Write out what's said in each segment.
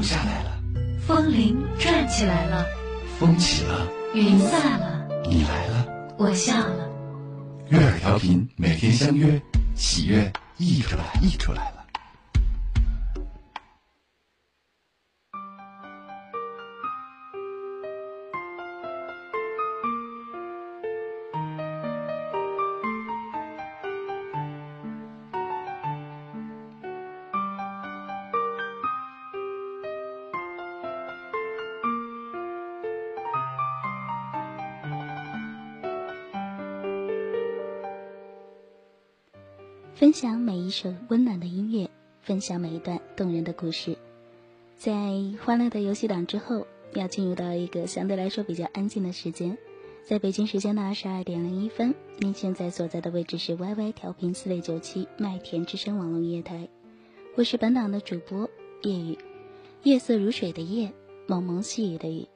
楼下来了，风铃转起来了，风起了，云散了，你来了，我笑了。悦耳调频每天相约，喜悦溢出来，溢出来了。享每一首温暖的音乐，分享每一段动人的故事。在欢乐的游戏党之后，要进入到一个相对来说比较安静的时间。在北京时间的二十二点零一分，您现在所在的位置是 YY 调频四六九七麦田之声网络音乐台，我是本档的主播夜雨，夜色如水的夜，蒙蒙细雨的雨。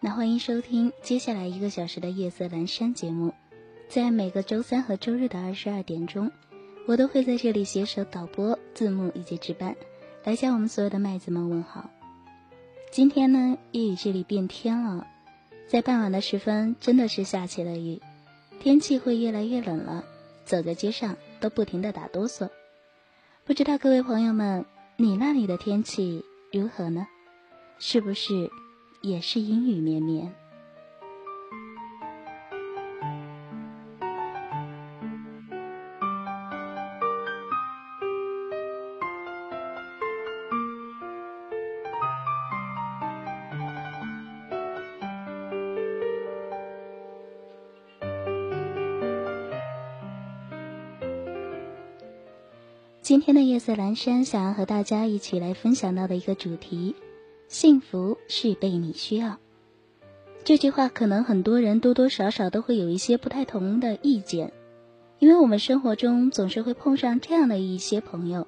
那欢迎收听接下来一个小时的夜色阑珊节目，在每个周三和周日的二十二点钟。我都会在这里携手导播、字幕以及值班，来向我们所有的麦子们问好。今天呢，夜雨这里变天了，在傍晚的时分，真的是下起了雨，天气会越来越冷了，走在街上都不停的打哆嗦。不知道各位朋友们，你那里的天气如何呢？是不是也是阴雨绵绵？今天的夜色阑珊，想要和大家一起来分享到的一个主题：幸福是被你需要。这句话可能很多人多多少少都会有一些不太同的意见，因为我们生活中总是会碰上这样的一些朋友，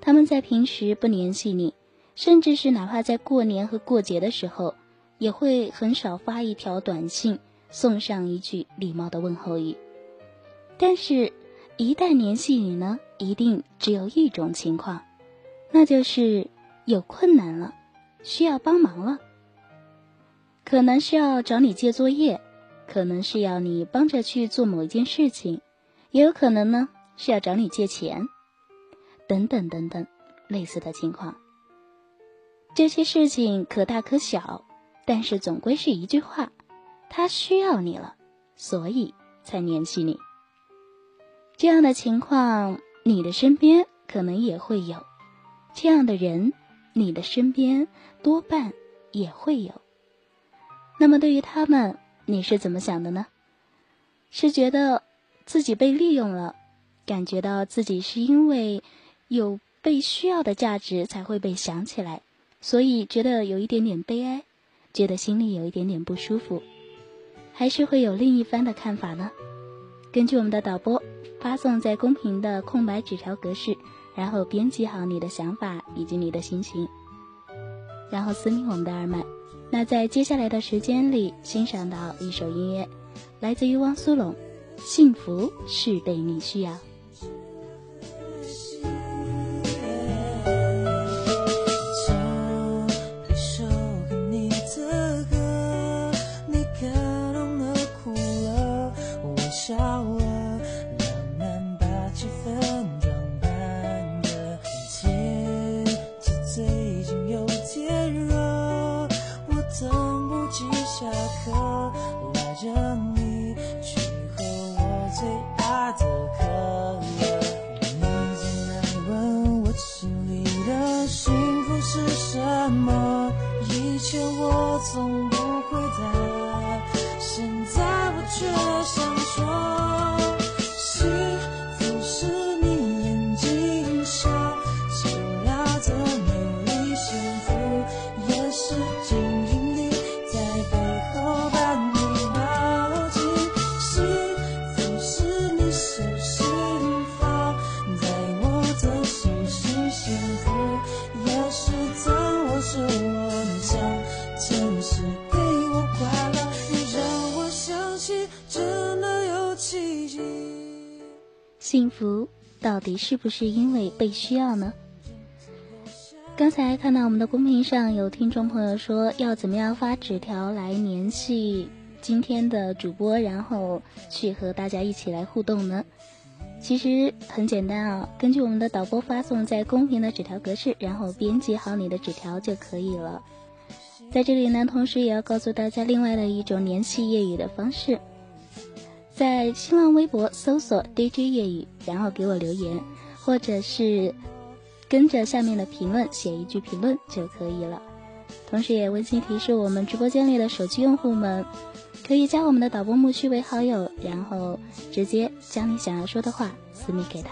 他们在平时不联系你，甚至是哪怕在过年和过节的时候，也会很少发一条短信，送上一句礼貌的问候语，但是。一旦联系你呢，一定只有一种情况，那就是有困难了，需要帮忙了。可能是要找你借作业，可能是要你帮着去做某一件事情，也有可能呢是要找你借钱，等等等等类似的情况。这些事情可大可小，但是总归是一句话：他需要你了，所以才联系你。这样的情况，你的身边可能也会有；这样的人，你的身边多半也会有。那么，对于他们，你是怎么想的呢？是觉得自己被利用了，感觉到自己是因为有被需要的价值才会被想起来，所以觉得有一点点悲哀，觉得心里有一点点不舒服，还是会有另一番的看法呢？根据我们的导播。发送在公屏的空白纸条格式，然后编辑好你的想法以及你的心情，然后私密我们的二麦。那在接下来的时间里，欣赏到一首音乐，来自于汪苏泷，《幸福是被你需要》。底是不是因为被需要呢？刚才看到我们的公屏上有听众朋友说要怎么样发纸条来联系今天的主播，然后去和大家一起来互动呢？其实很简单啊，根据我们的导播发送在公屏的纸条格式，然后编辑好你的纸条就可以了。在这里呢，同时也要告诉大家另外的一种联系粤语的方式，在新浪微博搜索 DJ 粤语，然后给我留言，或者是。跟着下面的评论写一句评论就可以了。同时也温馨提示我们直播间里的手机用户们，可以加我们的导播木须为好友，然后直接将你想要说的话私密给他。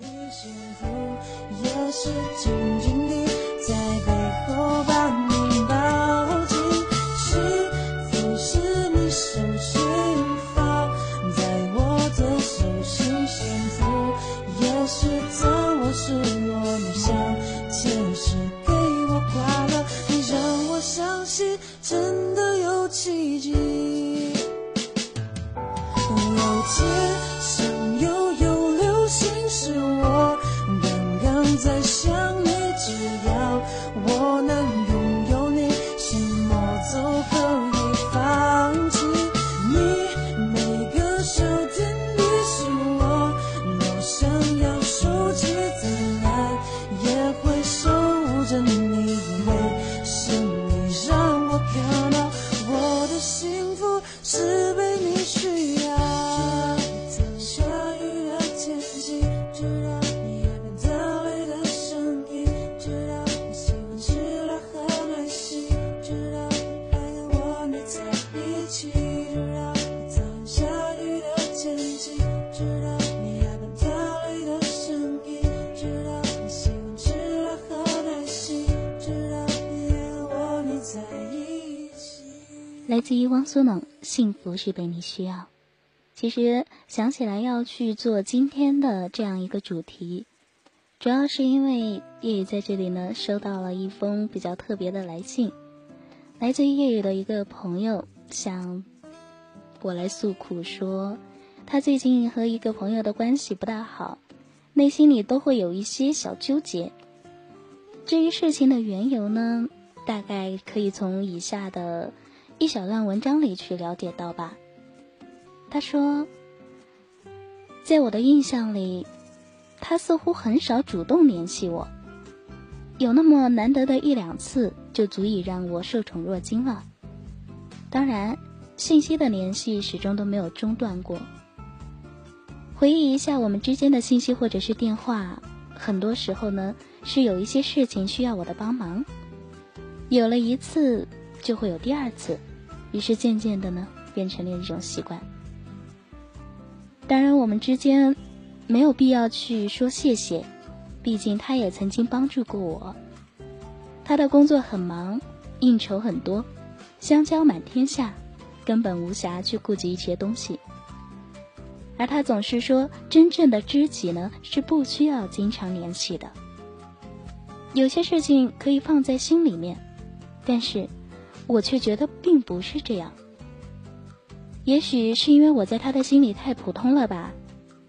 来自于汪苏泷，幸福是被你需要。其实想起来要去做今天的这样一个主题，主要是因为叶雨在这里呢收到了一封比较特别的来信，来自于叶雨的一个朋友向我来诉苦说，他最近和一个朋友的关系不大好，内心里都会有一些小纠结。至于事情的缘由呢，大概可以从以下的。一小段文章里去了解到吧。他说，在我的印象里，他似乎很少主动联系我，有那么难得的一两次，就足以让我受宠若惊了。当然，信息的联系始终都没有中断过。回忆一下我们之间的信息或者是电话，很多时候呢是有一些事情需要我的帮忙，有了一次。就会有第二次，于是渐渐的呢，变成了一种习惯。当然，我们之间没有必要去说谢谢，毕竟他也曾经帮助过我。他的工作很忙，应酬很多，香蕉满天下，根本无暇去顾及一些东西。而他总是说，真正的知己呢，是不需要经常联系的。有些事情可以放在心里面，但是。我却觉得并不是这样。也许是因为我在他的心里太普通了吧，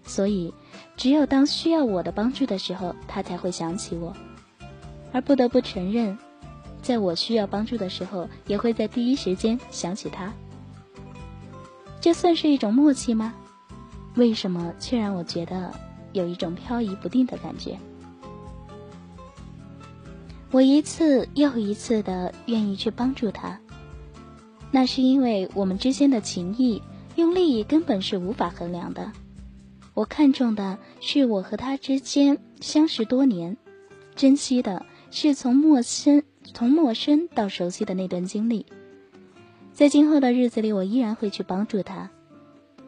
所以只有当需要我的帮助的时候，他才会想起我。而不得不承认，在我需要帮助的时候，也会在第一时间想起他。这算是一种默契吗？为什么却让我觉得有一种飘移不定的感觉？我一次又一次的愿意去帮助他，那是因为我们之间的情谊用利益根本是无法衡量的。我看重的是我和他之间相识多年，珍惜的是从陌生从陌生到熟悉的那段经历。在今后的日子里，我依然会去帮助他，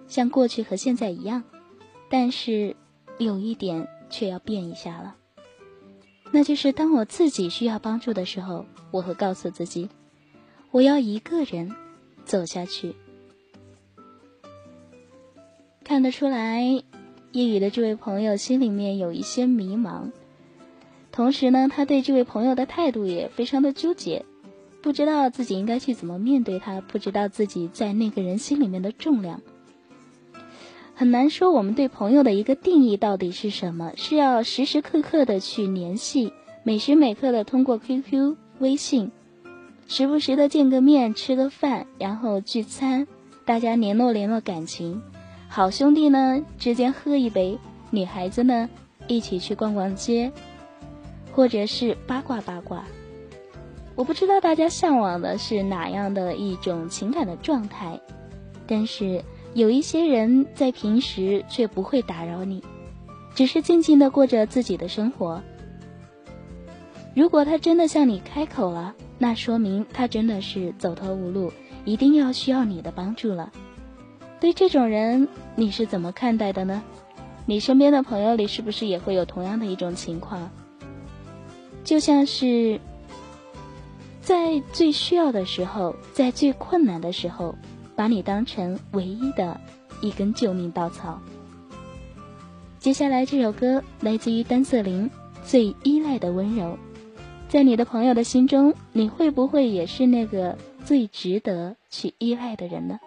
像过去和现在一样，但是有一点却要变一下了。那就是当我自己需要帮助的时候，我会告诉自己，我要一个人走下去。看得出来，夜雨的这位朋友心里面有一些迷茫，同时呢，他对这位朋友的态度也非常的纠结，不知道自己应该去怎么面对他，不知道自己在那个人心里面的重量。很难说我们对朋友的一个定义到底是什么？是要时时刻刻的去联系，每时每刻的通过 QQ、微信，时不时的见个面、吃个饭，然后聚餐，大家联络联络感情。好兄弟呢之间喝一杯，女孩子呢一起去逛逛街，或者是八卦八卦。我不知道大家向往的是哪样的一种情感的状态，但是有一些人在平时却不会打扰你，只是静静的过着自己的生活。如果他真的向你开口了，那说明他真的是走投无路，一定要需要你的帮助了。对这种人，你是怎么看待的呢？你身边的朋友里是不是也会有同样的一种情况？就像是。在最需要的时候，在最困难的时候，把你当成唯一的一根救命稻草。接下来这首歌来自于单色凌，《最依赖的温柔》。在你的朋友的心中，你会不会也是那个最值得去依赖的人呢？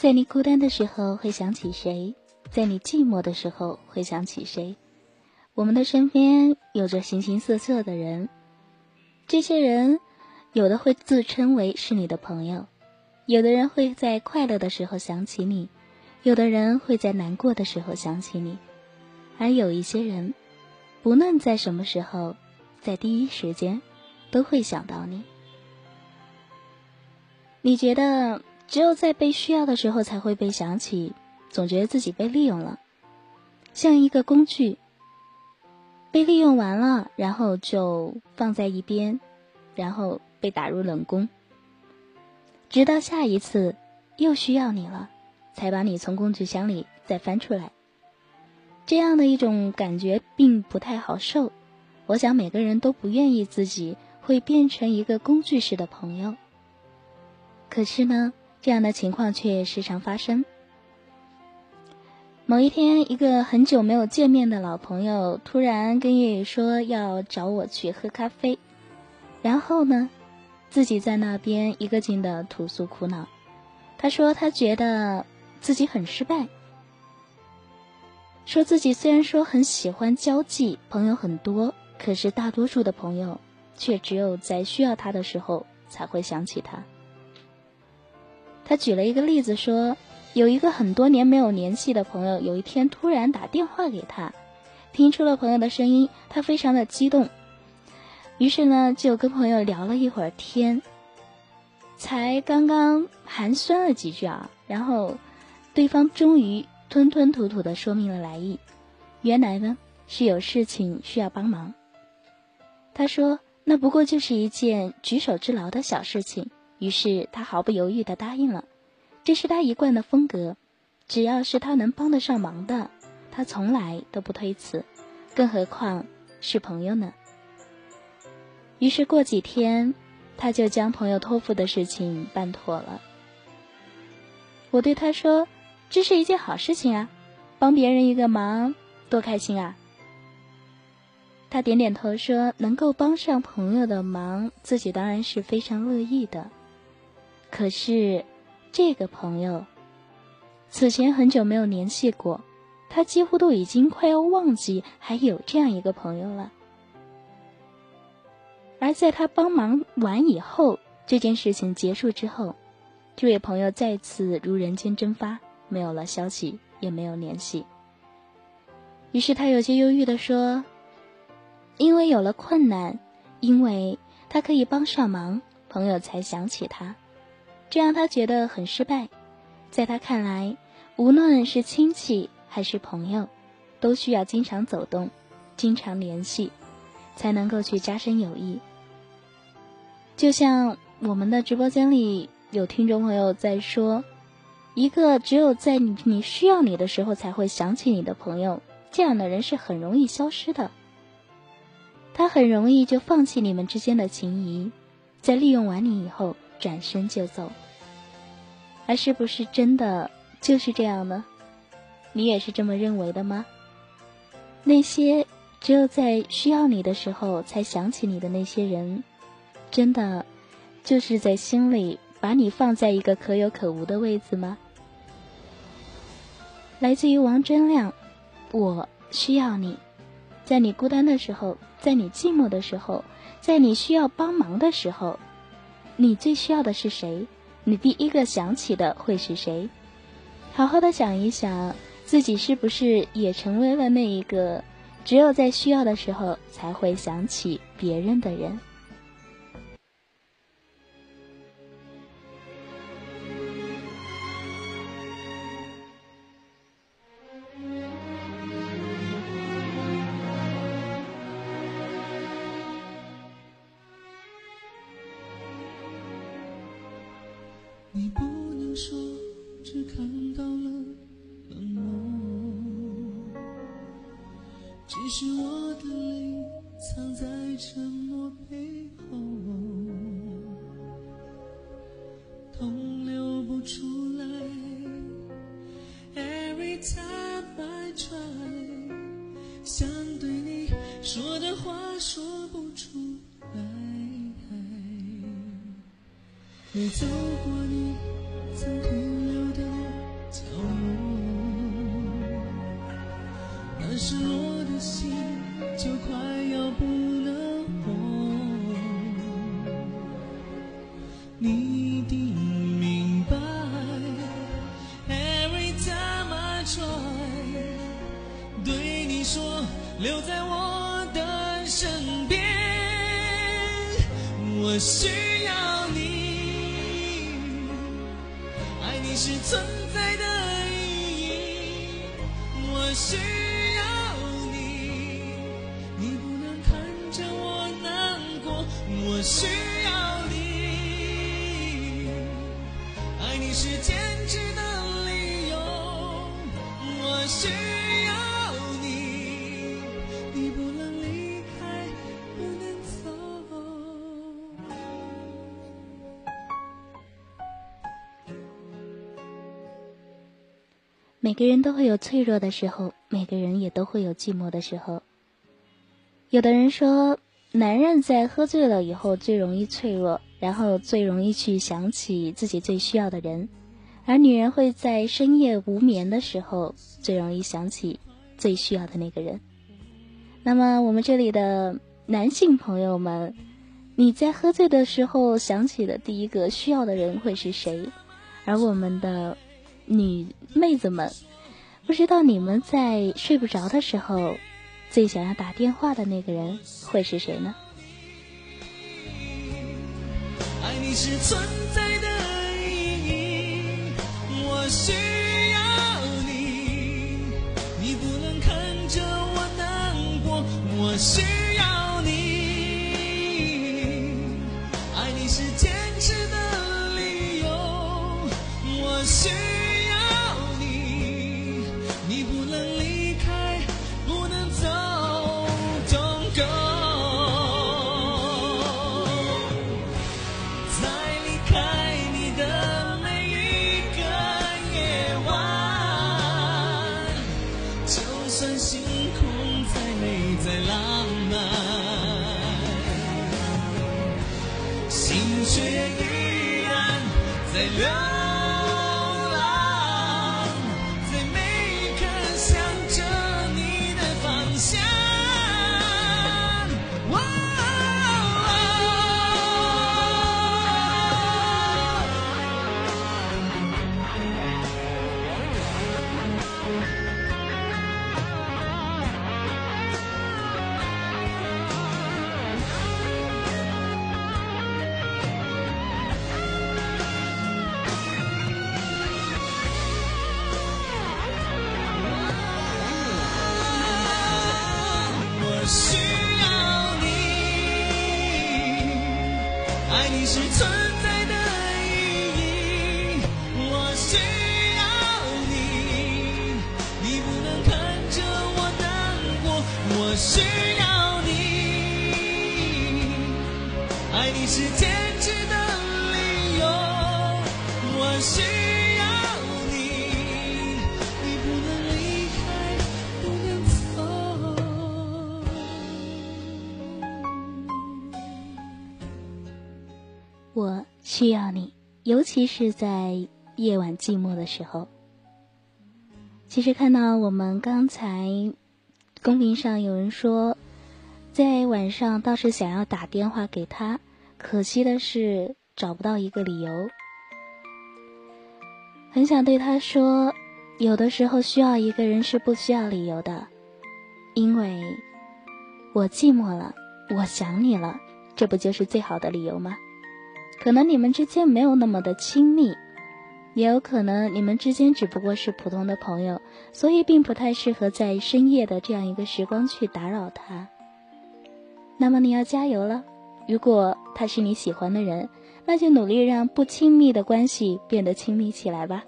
在你孤单的时候会想起谁？在你寂寞的时候会想起谁？我们的身边有着形形色色的人，这些人有的会自称为是你的朋友，有的人会在快乐的时候想起你，有的人会在难过的时候想起你，而有一些人，不论在什么时候，在第一时间都会想到你。你觉得只有在被需要的时候才会被想起？总觉得自己被利用了，像一个工具，被利用完了，然后就放在一边，然后被打入冷宫，直到下一次又需要你了，才把你从工具箱里再翻出来。这样的一种感觉并不太好受，我想每个人都不愿意自己会变成一个工具式的朋友。可是呢，这样的情况却时常发生。某一天，一个很久没有见面的老朋友突然跟叶叶说要找我去喝咖啡，然后呢，自己在那边一个劲的吐诉苦恼。他说他觉得自己很失败，说自己虽然说很喜欢交际，朋友很多，可是大多数的朋友却只有在需要他的时候才会想起他。他举了一个例子说。有一个很多年没有联系的朋友，有一天突然打电话给他，听出了朋友的声音，他非常的激动，于是呢就跟朋友聊了一会儿天，才刚刚寒暄了几句啊，然后对方终于吞吞吐吐的说明了来意，原来呢是有事情需要帮忙。他说那不过就是一件举手之劳的小事情，于是他毫不犹豫的答应了。这是他一贯的风格，只要是他能帮得上忙的，他从来都不推辞，更何况是朋友呢？于是过几天，他就将朋友托付的事情办妥了。我对他说：“这是一件好事情啊，帮别人一个忙，多开心啊！”他点点头说：“能够帮上朋友的忙，自己当然是非常乐意的。可是……”这个朋友，此前很久没有联系过，他几乎都已经快要忘记还有这样一个朋友了。而在他帮忙完以后，这件事情结束之后，这位朋友再次如人间蒸发，没有了消息，也没有联系。于是他有些忧郁的说：“因为有了困难，因为他可以帮上忙，朋友才想起他。”这让他觉得很失败，在他看来，无论是亲戚还是朋友，都需要经常走动、经常联系，才能够去加深友谊。就像我们的直播间里有听众朋友在说，一个只有在你你需要你的时候才会想起你的朋友，这样的人是很容易消失的。他很容易就放弃你们之间的情谊，在利用完你以后。转身就走，而是不是真的就是这样呢？你也是这么认为的吗？那些只有在需要你的时候才想起你的那些人，真的就是在心里把你放在一个可有可无的位置吗？来自于王铮亮，我需要你，在你孤单的时候，在你寂寞的时候，在你需要帮忙的时候。你最需要的是谁？你第一个想起的会是谁？好好的想一想，自己是不是也成为了那一个只有在需要的时候才会想起别人的人？你是存在的意义，我需要你，你不能看着我难过，我需每个人都会有脆弱的时候，每个人也都会有寂寞的时候。有的人说，男人在喝醉了以后最容易脆弱，然后最容易去想起自己最需要的人；而女人会在深夜无眠的时候最容易想起最需要的那个人。那么，我们这里的男性朋友们，你在喝醉的时候想起的第一个需要的人会是谁？而我们的女妹子们，不知道你们在睡不着的时候，最想要打电话的那个人会是谁呢？爱你是存在的意义，我需要你，你不能看着我难过，我需要你，爱你是坚持的理由，我需就算星空再美再浪漫，心却依然在流其是在夜晚寂寞的时候。其实看到我们刚才公屏上有人说，在晚上倒是想要打电话给他，可惜的是找不到一个理由。很想对他说，有的时候需要一个人是不需要理由的，因为我寂寞了，我想你了，这不就是最好的理由吗？可能你们之间没有那么的亲密，也有可能你们之间只不过是普通的朋友，所以并不太适合在深夜的这样一个时光去打扰他。那么你要加油了，如果他是你喜欢的人，那就努力让不亲密的关系变得亲密起来吧。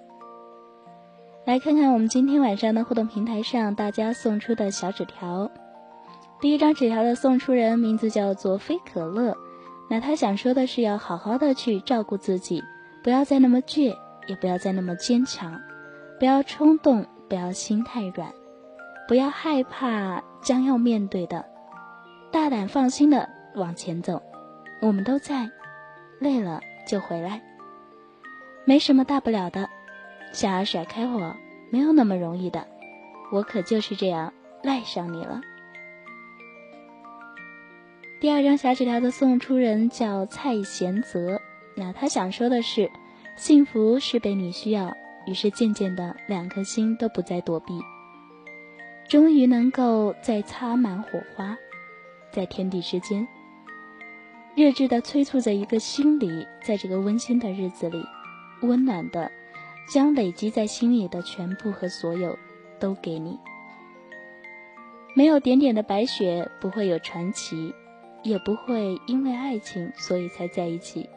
来看看我们今天晚上的互动平台上大家送出的小纸条。第一张纸条的送出人名字叫做飞可乐。那他想说的是，要好好的去照顾自己，不要再那么倔，也不要再那么坚强，不要冲动，不要心太软，不要害怕将要面对的，大胆放心的往前走，我们都在，累了就回来，没什么大不了的，想要甩开我没有那么容易的，我可就是这样赖上你了。第二张小纸条的送出人叫蔡贤泽，那他想说的是，幸福是被你需要，于是渐渐的两颗心都不再躲避，终于能够再擦满火花，在天地之间，热炽的催促着一个心里，在这个温馨的日子里，温暖的将累积在心里的全部和所有都给你。没有点点的白雪，不会有传奇。也不会因为爱情所以才在一起，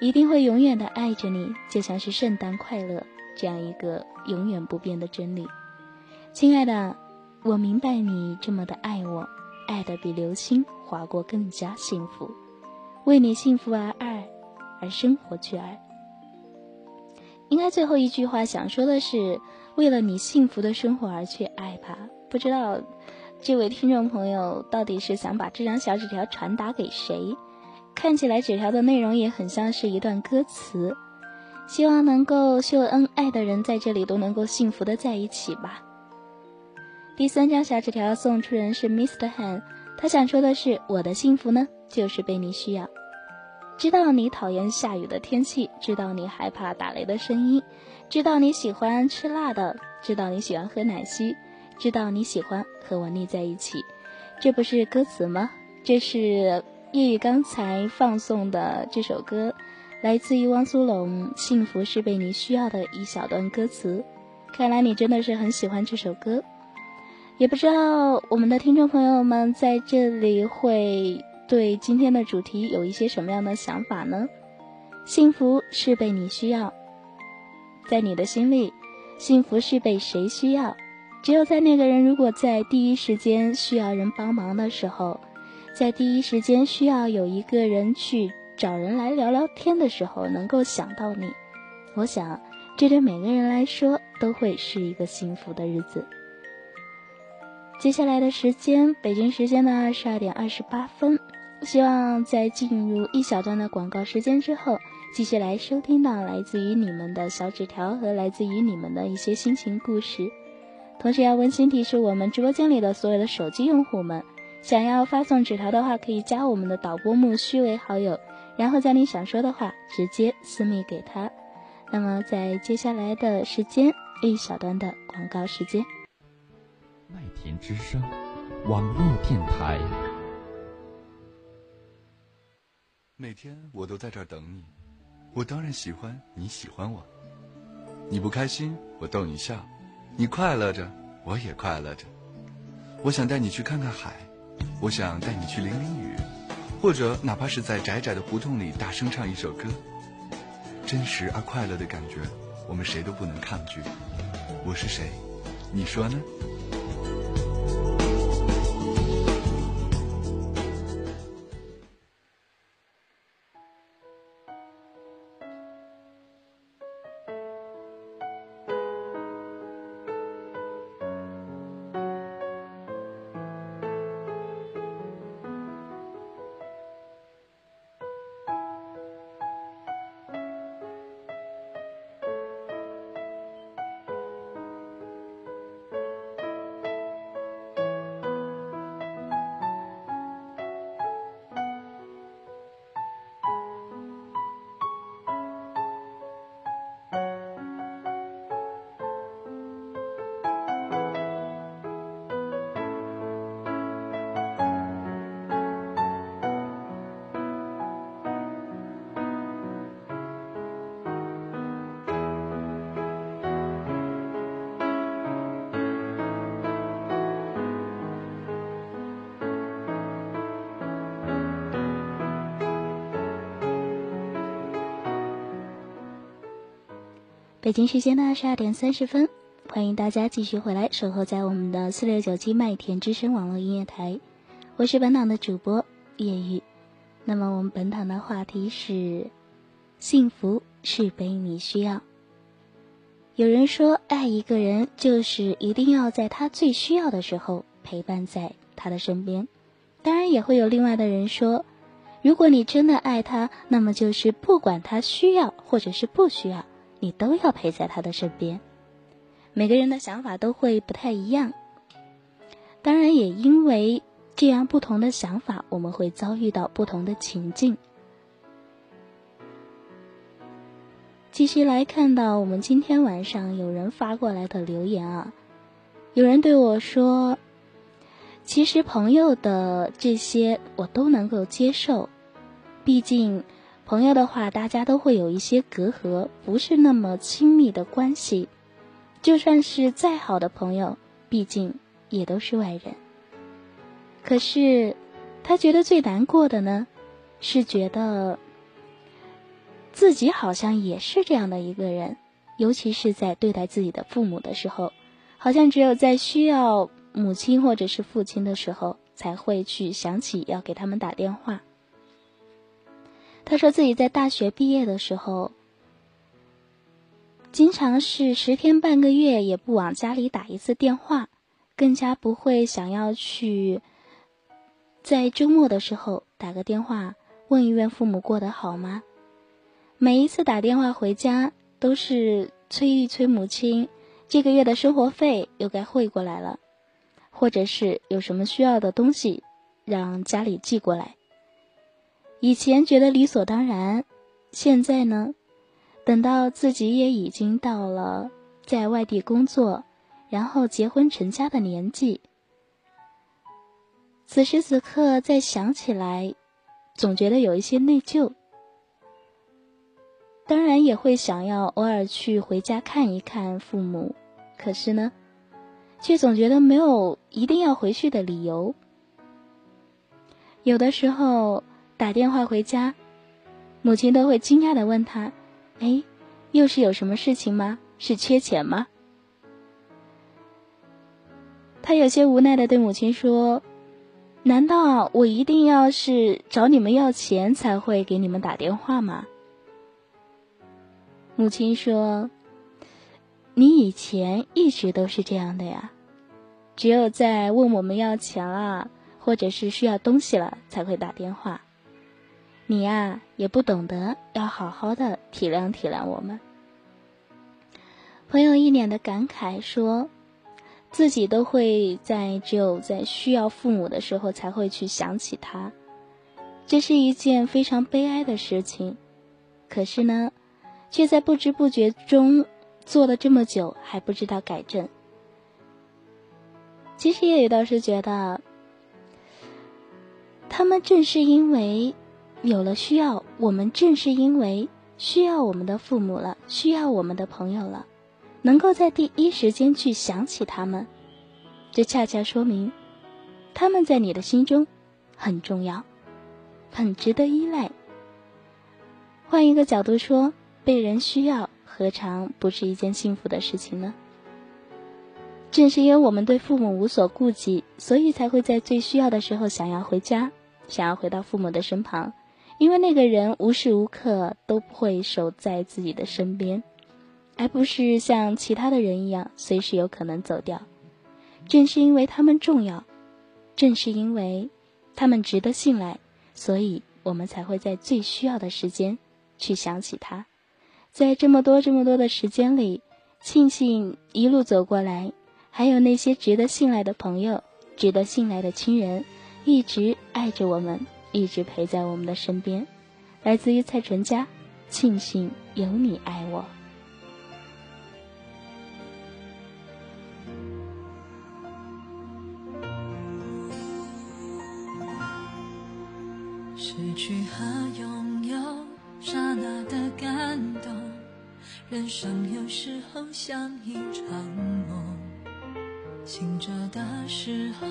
一定会永远的爱着你，就像是圣诞快乐这样一个永远不变的真理。亲爱的，我明白你这么的爱我，爱的比流星划过更加幸福，为你幸福而爱，而生活去爱。应该最后一句话想说的是，为了你幸福的生活而去爱吧。不知道。这位听众朋友到底是想把这张小纸条传达给谁？看起来纸条的内容也很像是一段歌词，希望能够秀恩爱的人在这里都能够幸福的在一起吧。第三张小纸条送出人是 Mr. Han，他想说的是：我的幸福呢，就是被你需要，知道你讨厌下雨的天气，知道你害怕打雷的声音，知道你喜欢吃辣的，知道你喜欢喝奶昔。知道你喜欢和我腻在一起，这不是歌词吗？这是叶雨刚才放送的这首歌，来自于汪苏泷《幸福是被你需要》的一小段歌词。看来你真的是很喜欢这首歌，也不知道我们的听众朋友们在这里会对今天的主题有一些什么样的想法呢？幸福是被你需要，在你的心里，幸福是被谁需要？只有在那个人如果在第一时间需要人帮忙的时候，在第一时间需要有一个人去找人来聊聊天的时候，能够想到你，我想这对每个人来说都会是一个幸福的日子。接下来的时间，北京时间的二十二点二十八分，希望在进入一小段的广告时间之后，继续来收听到来自于你们的小纸条和来自于你们的一些心情故事。同时要温馨提示我们直播间里的所有的手机用户们，想要发送纸条的话，可以加我们的导播木须为好友，然后将你想说的话直接私密给他。那么在接下来的时间，一小段的广告时间。麦田之声，网络电台。每天我都在这儿等你，我当然喜欢你喜欢我。你不开心，我逗你笑。你快乐着，我也快乐着。我想带你去看看海，我想带你去淋淋雨，或者哪怕是在窄窄的胡同里大声唱一首歌。真实而快乐的感觉，我们谁都不能抗拒。我是谁？你说呢？北京时间的二十二点三十分，欢迎大家继续回来守候在我们的四六九七麦田之声网络音乐台，我是本档的主播叶玉。那么我们本档的话题是：幸福是被你需要。有人说，爱一个人就是一定要在他最需要的时候陪伴在他的身边。当然，也会有另外的人说，如果你真的爱他，那么就是不管他需要或者是不需要。你都要陪在他的身边。每个人的想法都会不太一样，当然也因为这样不同的想法，我们会遭遇到不同的情境。继续来看到我们今天晚上有人发过来的留言啊，有人对我说：“其实朋友的这些我都能够接受，毕竟朋友的话，大家都会有一些隔阂，不是那么亲密的关系。就算是再好的朋友，毕竟也都是外人。可是他觉得最难过的呢，是觉得。”自己好像也是这样的一个人，尤其是在对待自己的父母的时候，好像只有在需要母亲或者是父亲的时候，才会去想起要给他们打电话。他说自己在大学毕业的时候，经常是十天半个月也不往家里打一次电话，更加不会想要去在周末的时候打个电话问一问父母过得好吗？每一次打电话回家，都是催一催母亲，这个月的生活费又该汇过来了，或者是有什么需要的东西，让家里寄过来。以前觉得理所当然，现在呢，等到自己也已经到了在外地工作，然后结婚成家的年纪，此时此刻再想起来，总觉得有一些内疚。当然也会想要偶尔去回家看一看父母，可是呢，却总觉得没有一定要回去的理由。有的时候打电话回家，母亲都会惊讶的问他：“哎，又是有什么事情吗？是缺钱吗？”他有些无奈的对母亲说：“难道我一定要是找你们要钱才会给你们打电话吗？”母亲说：“你以前一直都是这样的呀，只有在问我们要钱了，或者是需要东西了，才会打电话。你呀，也不懂得要好好的体谅体谅我们。”朋友一脸的感慨说：“自己都会在只有在需要父母的时候才会去想起他，这是一件非常悲哀的事情。可是呢？”却在不知不觉中做了这么久，还不知道改正。其实也有道是觉得，他们正是因为有了需要，我们正是因为需要我们的父母了，需要我们的朋友了，能够在第一时间去想起他们，这恰恰说明他们在你的心中很重要，很值得依赖。换一个角度说。被人需要，何尝不是一件幸福的事情呢？正是因为我们对父母无所顾忌，所以才会在最需要的时候想要回家，想要回到父母的身旁。因为那个人无时无刻都不会守在自己的身边，而不是像其他的人一样随时有可能走掉。正是因为他们重要，正是因为他们值得信赖，所以我们才会在最需要的时间去想起他。在这么多这么多的时间里，庆幸一路走过来，还有那些值得信赖的朋友、值得信赖的亲人，一直爱着我们，一直陪在我们的身边。来自于蔡淳佳，庆幸有你爱我。失去和拥有，刹那的感动。人生有时候像一场梦，醒着的时候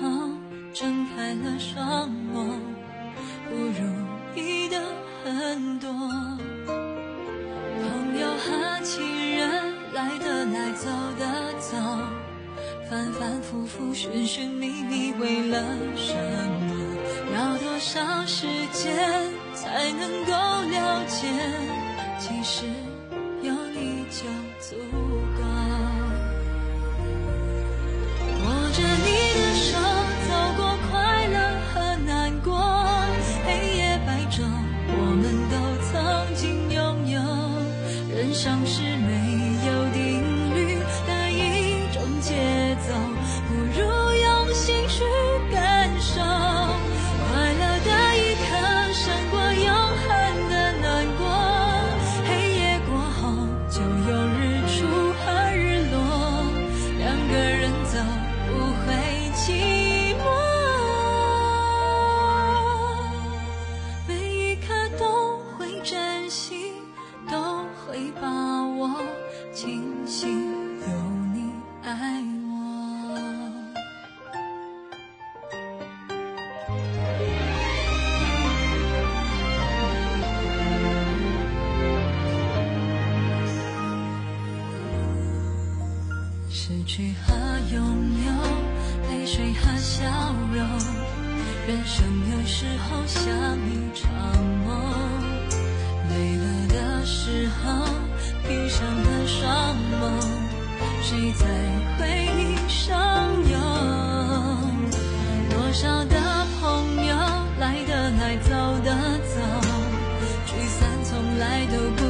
睁开了双眸，不如意的很多。朋友和亲人来的来走的走，反反复复寻寻觅觅为了什么？要多少时间才能够了解？其实有你。就足去和拥有，泪水和笑容，人生有时候像一场梦。累了的时候，闭上了双眸，谁在回忆上游？多少的朋友，来的来，走的走，聚散从来都不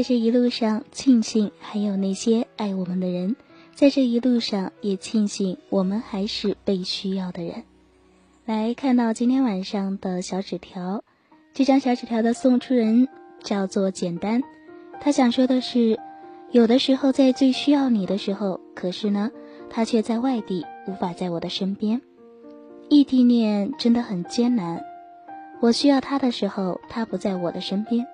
在这一路上，庆幸还有那些爱我们的人；在这一路上，也庆幸我们还是被需要的人。来看到今天晚上的小纸条，这张小纸条的送出人叫做简单，他想说的是，有的时候在最需要你的时候，可是呢，他却在外地，无法在我的身边。异地恋真的很艰难，我需要他的时候，他不在我的身边。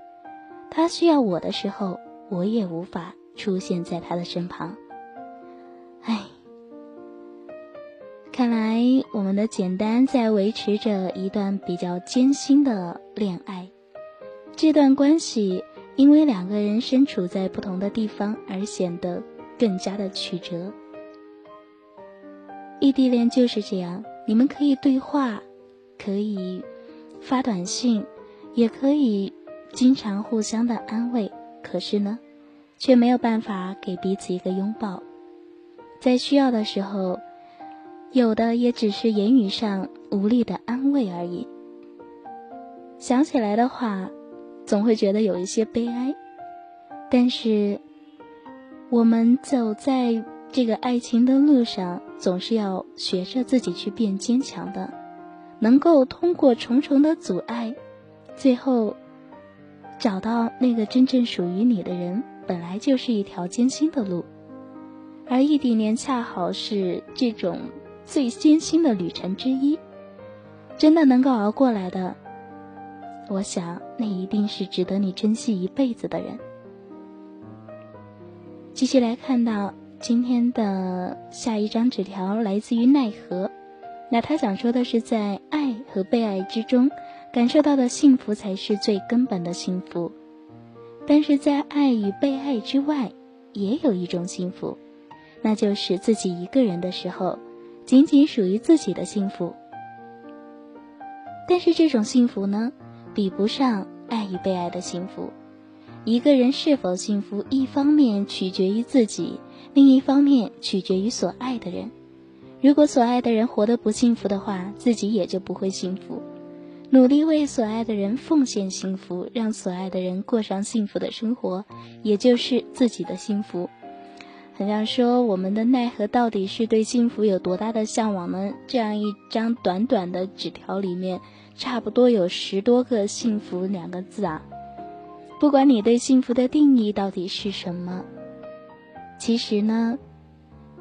他需要我的时候，我也无法出现在他的身旁。唉，看来我们的简单在维持着一段比较艰辛的恋爱。这段关系因为两个人身处在不同的地方而显得更加的曲折。异地恋就是这样，你们可以对话，可以发短信，也可以。经常互相的安慰，可是呢，却没有办法给彼此一个拥抱。在需要的时候，有的也只是言语上无力的安慰而已。想起来的话，总会觉得有一些悲哀。但是，我们走在这个爱情的路上，总是要学着自己去变坚强的，能够通过重重的阻碍，最后。找到那个真正属于你的人，本来就是一条艰辛的路，而异地恋恰好是这种最艰辛的旅程之一。真的能够熬过来的，我想那一定是值得你珍惜一辈子的人。继续来看到今天的下一张纸条，来自于奈何。那他想说的是，在爱和被爱之中。感受到的幸福才是最根本的幸福，但是在爱与被爱之外，也有一种幸福，那就是自己一个人的时候，仅仅属于自己的幸福。但是这种幸福呢，比不上爱与被爱的幸福。一个人是否幸福，一方面取决于自己，另一方面取决于所爱的人。如果所爱的人活得不幸福的话，自己也就不会幸福。努力为所爱的人奉献幸福，让所爱的人过上幸福的生活，也就是自己的幸福。很想说，我们的奈何到底是对幸福有多大的向往呢？这样一张短短的纸条里面，差不多有十多个“幸福”两个字啊。不管你对幸福的定义到底是什么，其实呢，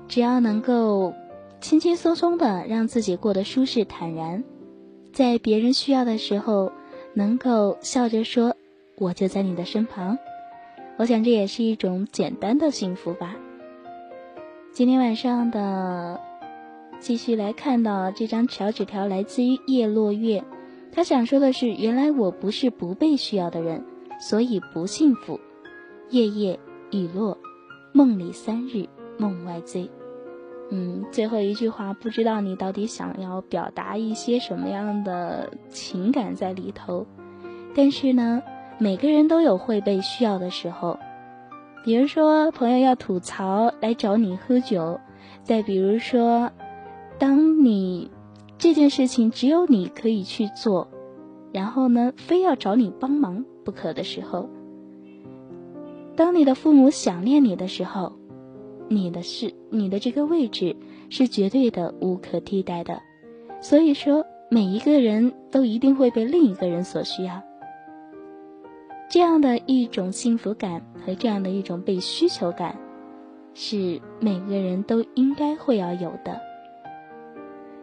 只要能够轻轻松松的让自己过得舒适坦然。在别人需要的时候，能够笑着说“我就在你的身旁”，我想这也是一种简单的幸福吧。今天晚上的继续来看到这张小纸条，来自于叶落月，他想说的是：原来我不是不被需要的人，所以不幸福。夜夜雨落，梦里三日梦外醉。嗯，最后一句话，不知道你到底想要表达一些什么样的情感在里头。但是呢，每个人都有会被需要的时候，比如说朋友要吐槽来找你喝酒，再比如说，当你这件事情只有你可以去做，然后呢，非要找你帮忙不可的时候，当你的父母想念你的时候。你的是你的这个位置是绝对的无可替代的，所以说每一个人都一定会被另一个人所需要。这样的一种幸福感和这样的一种被需求感，是每个人都应该会要有的。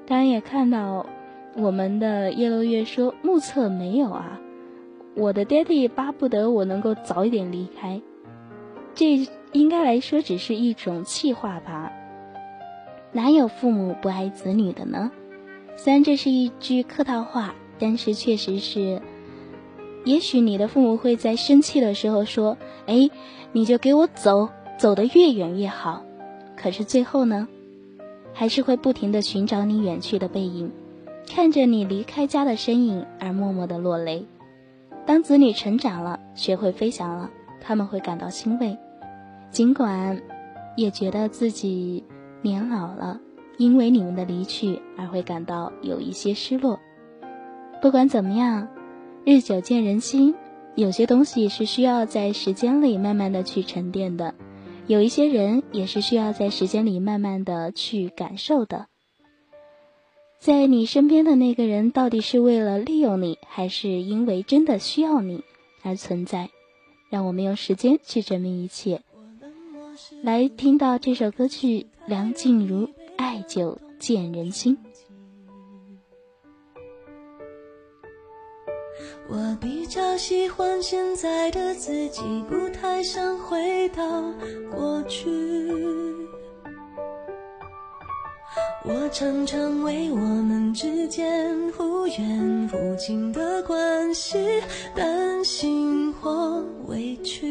当然也看到我们的叶落月说目测没有啊，我的爹地巴不得我能够早一点离开，这。应该来说，只是一种气话吧。哪有父母不爱子女的呢？虽然这是一句客套话，但是确实是。也许你的父母会在生气的时候说：“哎，你就给我走，走得越远越好。”可是最后呢，还是会不停的寻找你远去的背影，看着你离开家的身影而默默的落泪。当子女成长了，学会飞翔了，他们会感到欣慰。尽管，也觉得自己年老了，因为你们的离去而会感到有一些失落。不管怎么样，日久见人心，有些东西是需要在时间里慢慢的去沉淀的，有一些人也是需要在时间里慢慢的去感受的。在你身边的那个人，到底是为了利用你，还是因为真的需要你而存在？让我们用时间去证明一切。来听到这首歌曲，梁静茹《爱久见人心》。我比较喜欢现在的自己，不太想回到过去。我常常为我们之间忽远忽近的关系担心或委屈。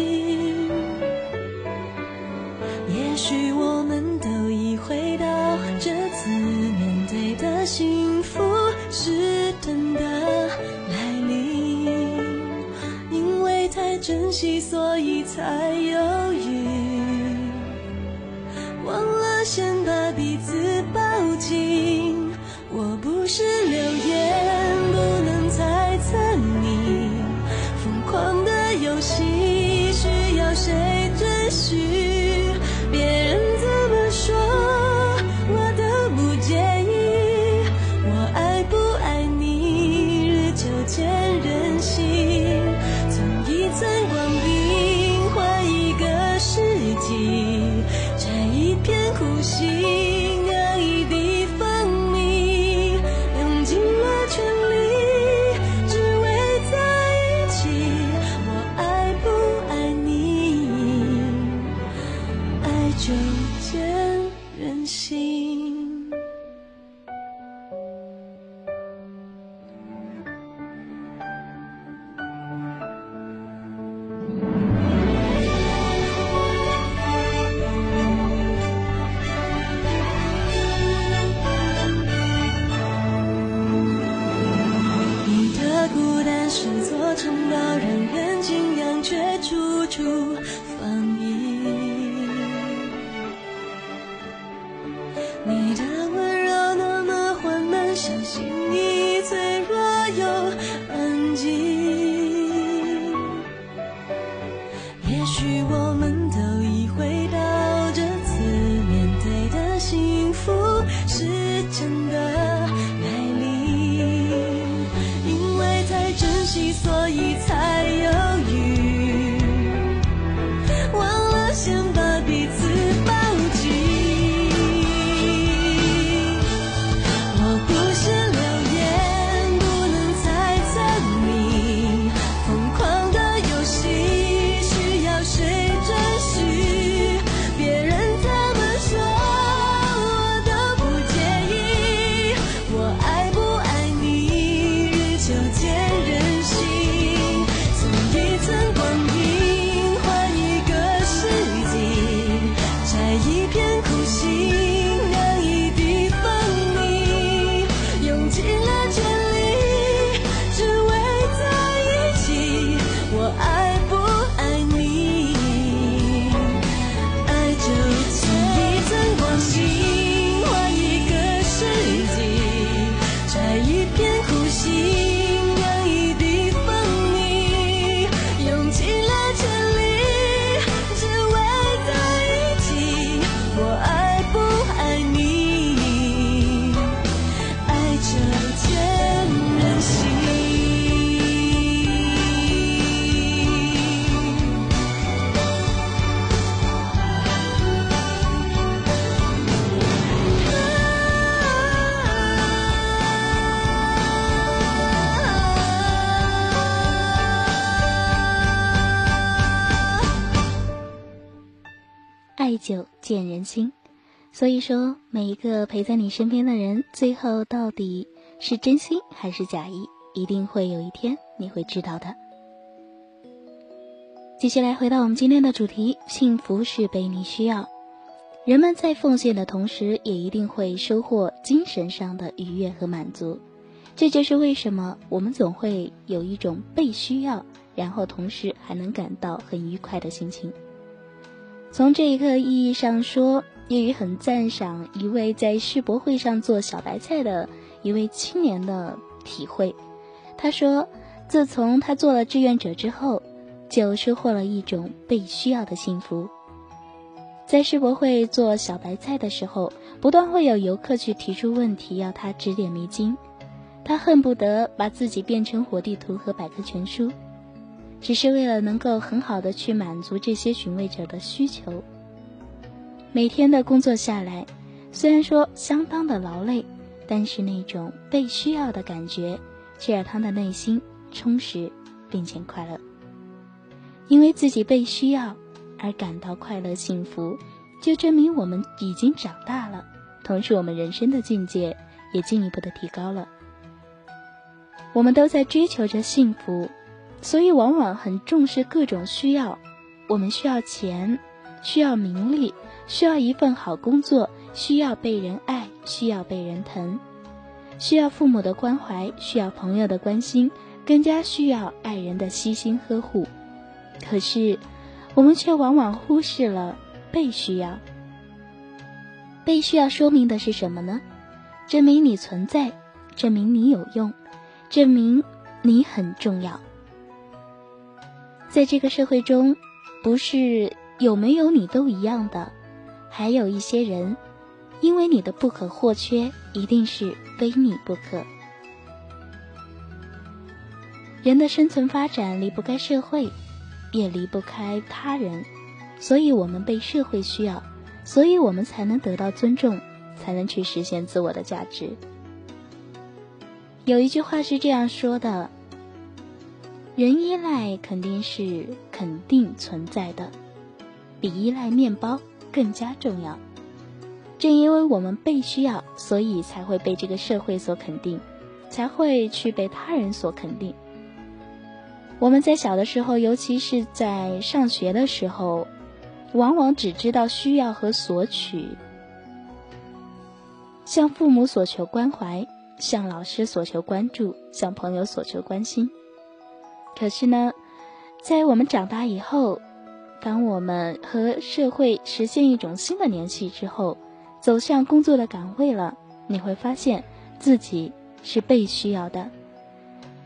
许我们都已回到这次面对的幸福是等的来临，因为太珍惜，所以才犹豫，忘了先把彼此抱紧。我不是流言，所以说，每一个陪在你身边的人，最后到底是真心还是假意，一定会有一天你会知道的。接下来回到我们今天的主题：幸福是被你需要。人们在奉献的同时，也一定会收获精神上的愉悦和满足。这就是为什么我们总会有一种被需要，然后同时还能感到很愉快的心情。从这一个意义上说，业余很赞赏一位在世博会上做小白菜的一位青年的体会。他说，自从他做了志愿者之后，就收获了一种被需要的幸福。在世博会做小白菜的时候，不断会有游客去提出问题，要他指点迷津。他恨不得把自己变成活地图和百科全书。只是为了能够很好的去满足这些询问者的需求。每天的工作下来，虽然说相当的劳累，但是那种被需要的感觉，却让他的内心充实并且快乐。因为自己被需要而感到快乐幸福，就证明我们已经长大了，同时我们人生的境界也进一步的提高了。我们都在追求着幸福。所以，往往很重视各种需要。我们需要钱，需要名利，需要一份好工作，需要被人爱，需要被人疼，需要父母的关怀，需要朋友的关心，更加需要爱人的悉心呵护。可是，我们却往往忽视了被需要。被需要说明的是什么呢？证明你存在，证明你有用，证明你很重要。在这个社会中，不是有没有你都一样的，还有一些人，因为你的不可或缺，一定是非你不可。人的生存发展离不开社会，也离不开他人，所以我们被社会需要，所以我们才能得到尊重，才能去实现自我的价值。有一句话是这样说的。人依赖肯定是肯定存在的，比依赖面包更加重要。正因为我们被需要，所以才会被这个社会所肯定，才会去被他人所肯定。我们在小的时候，尤其是在上学的时候，往往只知道需要和索取，向父母索求关怀，向老师索求关注，向朋友索求关心。可是呢，在我们长大以后，当我们和社会实现一种新的联系之后，走向工作的岗位了，你会发现自己是被需要的，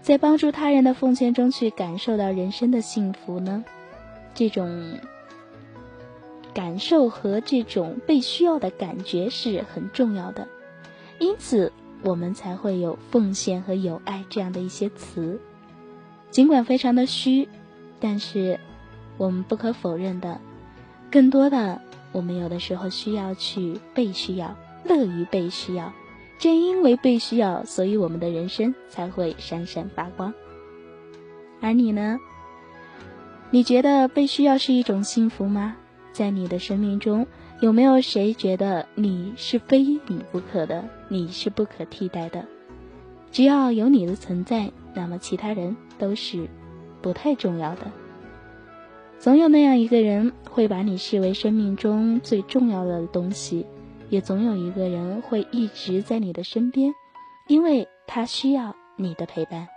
在帮助他人的奉献中去感受到人生的幸福呢。这种感受和这种被需要的感觉是很重要的，因此我们才会有奉献和有爱这样的一些词。尽管非常的虚，但是我们不可否认的，更多的我们有的时候需要去被需要，乐于被需要。正因为被需要，所以我们的人生才会闪闪发光。而你呢？你觉得被需要是一种幸福吗？在你的生命中，有没有谁觉得你是非你不可的？你是不可替代的？只要有你的存在。那么其他人都是不太重要的，总有那样一个人会把你视为生命中最重要的东西，也总有一个人会一直在你的身边，因为他需要你的陪伴。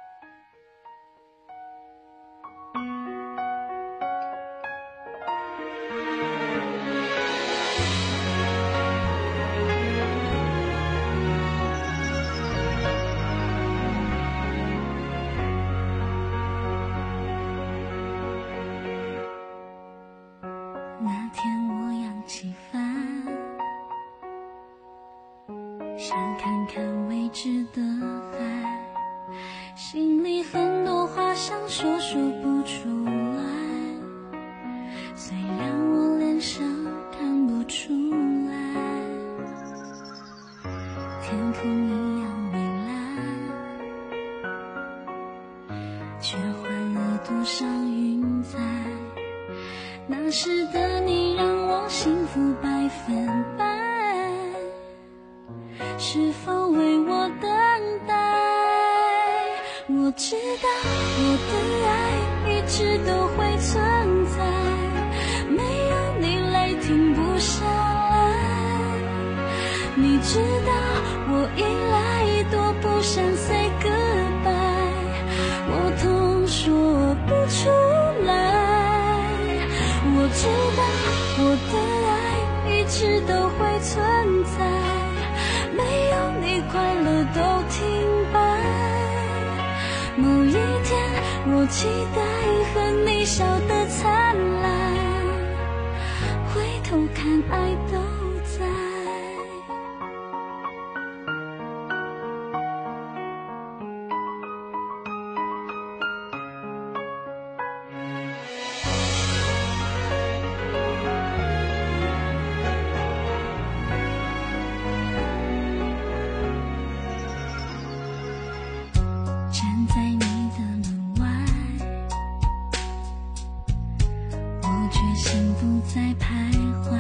在徘徊，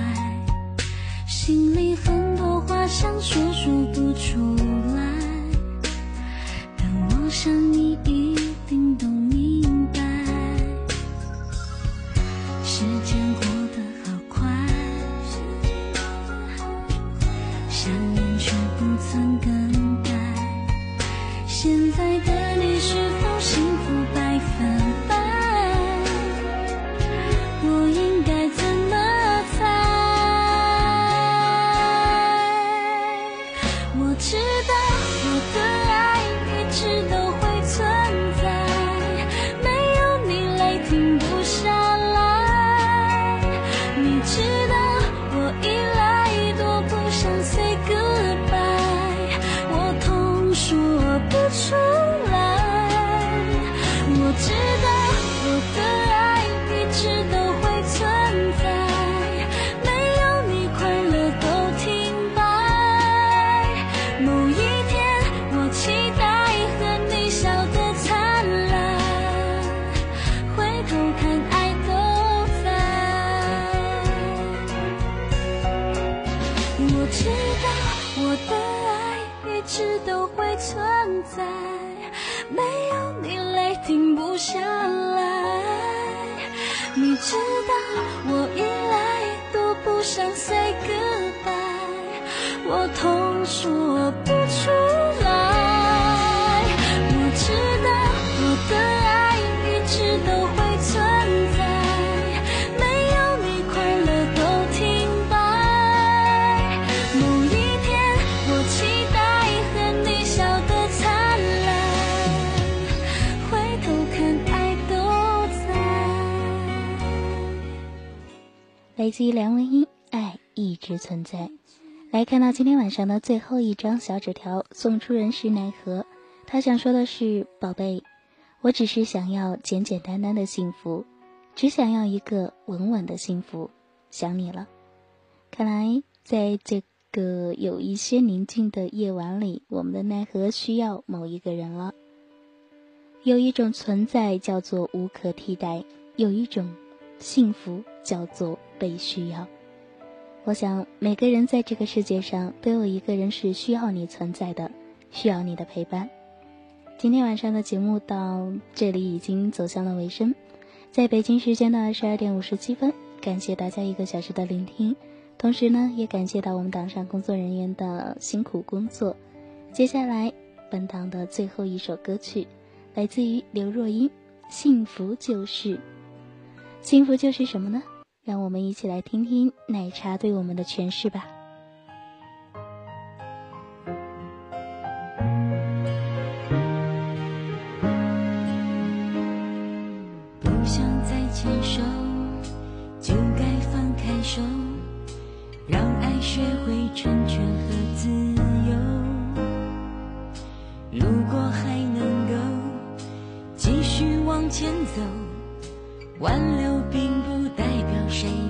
心里很多话想说说来自于梁文音，爱一直存在。来看到今天晚上的最后一张小纸条，送出人是奈何。他想说的是：宝贝，我只是想要简简单单的幸福，只想要一个稳稳的幸福。想你了。看来在这个有一些宁静的夜晚里，我们的奈何需要某一个人了。有一种存在叫做无可替代，有一种幸福叫做被需要。我想每个人在这个世界上都有一个人是需要你存在的，需要你的陪伴。今天晚上的节目到这里已经走向了尾声，在北京时间的二十二点五十七分，感谢大家一个小时的聆听，同时呢，也感谢到我们党上工作人员的辛苦工作。接下来，本档的最后一首歌曲，来自于刘若英，《幸福就是》。幸福就是什么呢？让我们一起来听听奶茶对我们的诠释吧。不想再牵手，就该放开手，让爱学会成全和自由。如果还能够继续往前走，挽留并不代表谁？